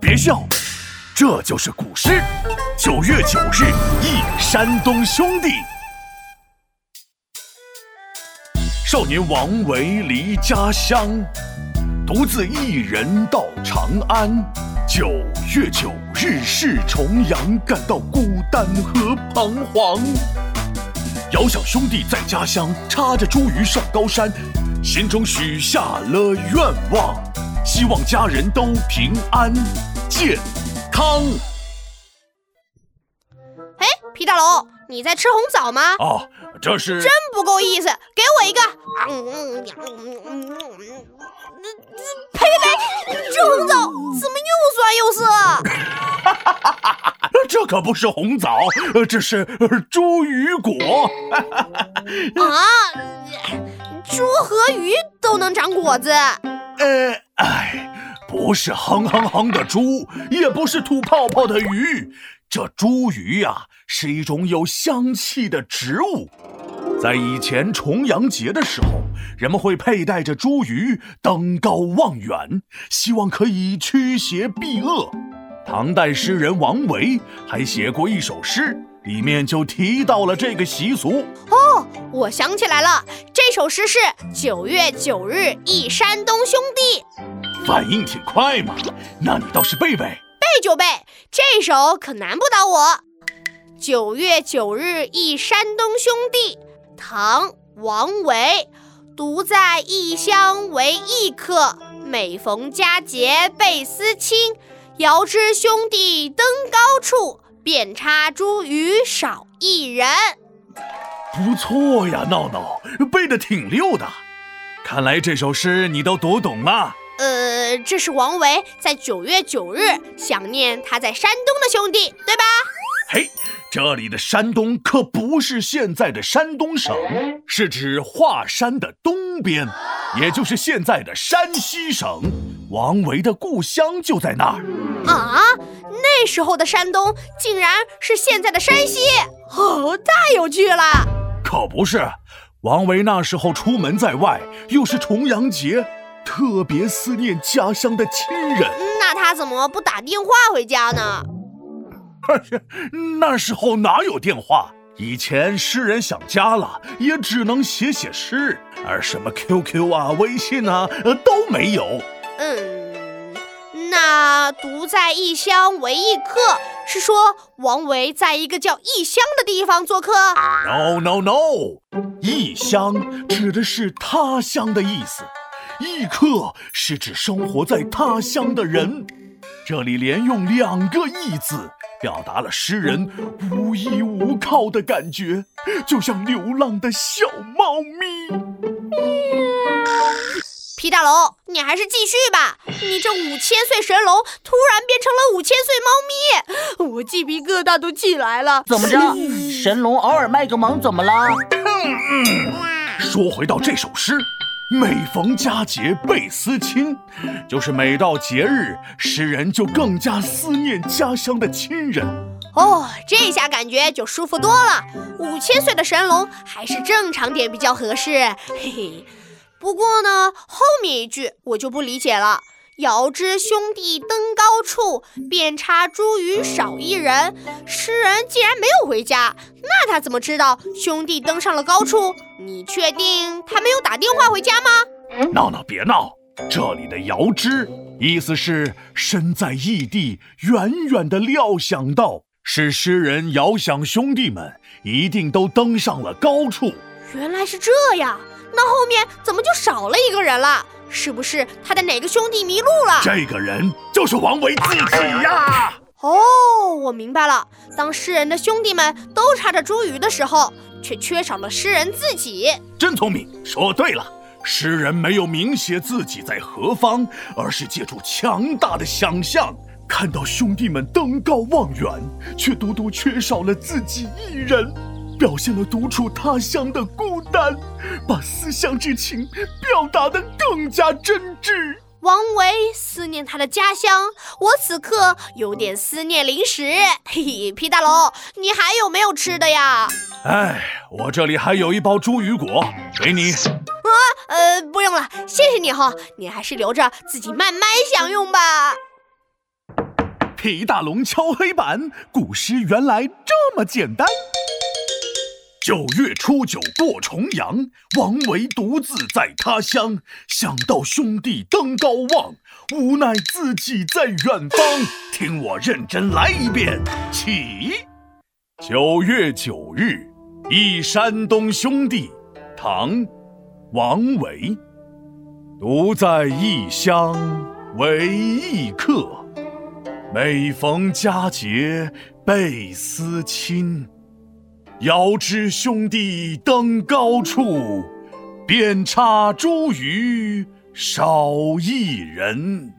别笑，这就是古诗。九月九日忆山东兄弟。少年王维离家乡，独自一人到长安。九月九日是重阳，感到孤单和彷徨。遥想兄弟在家乡，插着茱萸上高山，心中许下了愿望，希望家人都平安健康。哎，皮大龙，你在吃红枣吗？哦，这是真不够意思，给我一个。呸呸呸！这红枣怎么又酸又涩？哈哈哈这可不是红枣，这是茱萸果。啊，猪和鱼都能长果子？呃，哎，不是哼哼哼的猪，也不是吐泡泡的鱼，这茱萸呀，是一种有香气的植物。在以前重阳节的时候，人们会佩戴着茱萸登高望远，希望可以驱邪避恶。唐代诗人王维还写过一首诗，里面就提到了这个习俗。哦，我想起来了，这首诗是“九月九日忆山东兄弟”。反应挺快嘛，那你倒是背背。背就背，这首可难不倒我。“九月九日忆山东兄弟”。唐·王维，独在异乡为异客，每逢佳节倍思亲。遥知兄弟登高处，遍插茱萸少一人。不错呀，闹闹，背的挺溜的。看来这首诗你都读懂了。呃，这是王维在九月九日想念他在山东的兄弟，对吧？嘿。这里的山东可不是现在的山东省，是指华山的东边，也就是现在的山西省。王维的故乡就在那儿。啊，那时候的山东竟然是现在的山西，哦，太有趣了。可不是，王维那时候出门在外，又是重阳节，特别思念家乡的亲人。那他怎么不打电话回家呢？那时候哪有电话？以前诗人想家了，也只能写写诗，而什么 QQ 啊、微信啊都没有。嗯，那独在异乡为异客，是说王维在一个叫异乡的地方做客？No No No，异乡指的是他乡的意思，异客是指生活在他乡的人。这里连用两个异字。表达了诗人无依无靠的感觉，就像流浪的小猫咪。皮大龙，你还是继续吧。你这五千岁神龙突然变成了五千岁猫咪，我鸡皮疙瘩都起来了。怎么着？神龙偶尔卖个萌，怎么了？说回到这首诗。每逢佳节倍思亲，就是每到节日，诗人就更加思念家乡的亲人。哦，这下感觉就舒服多了。五千岁的神龙还是正常点比较合适，嘿嘿。不过呢，后面一句我就不理解了。遥知兄弟登高处，遍插茱萸少一人。诗人既然没有回家，那他怎么知道兄弟登上了高处？你确定他没有打电话回家吗？闹闹，别闹！这里的遥知，意思是身在异地，远远的料想到，是诗人遥想兄弟们一定都登上了高处。原来是这样，那后面怎么就少了一个人了？是不是他的哪个兄弟迷路了？这个人就是王维自己呀！哦，我明白了。当诗人的兄弟们都插着茱萸的时候，却缺少了诗人自己。真聪明，说对了。诗人没有明写自己在何方，而是借助强大的想象，看到兄弟们登高望远，却独独缺少了自己一人。表现了独处他乡的孤单，把思乡之情表达得更加真挚。王维思念他的家乡，我此刻有点思念零食。嘿嘿，皮大龙，你还有没有吃的呀？哎，我这里还有一包茱萸果，给你。啊，呃，不用了，谢谢你哈，你还是留着自己慢慢享用吧。皮大龙敲黑板，古诗原来这么简单。九月初九过重阳，王维独自在他乡。想到兄弟登高望，无奈自己在远方。听我认真来一遍，起。九月九日忆山东兄弟，唐·王维。独在异乡为异客，每逢佳节倍思亲。遥知兄弟登高处，遍插茱萸少一人。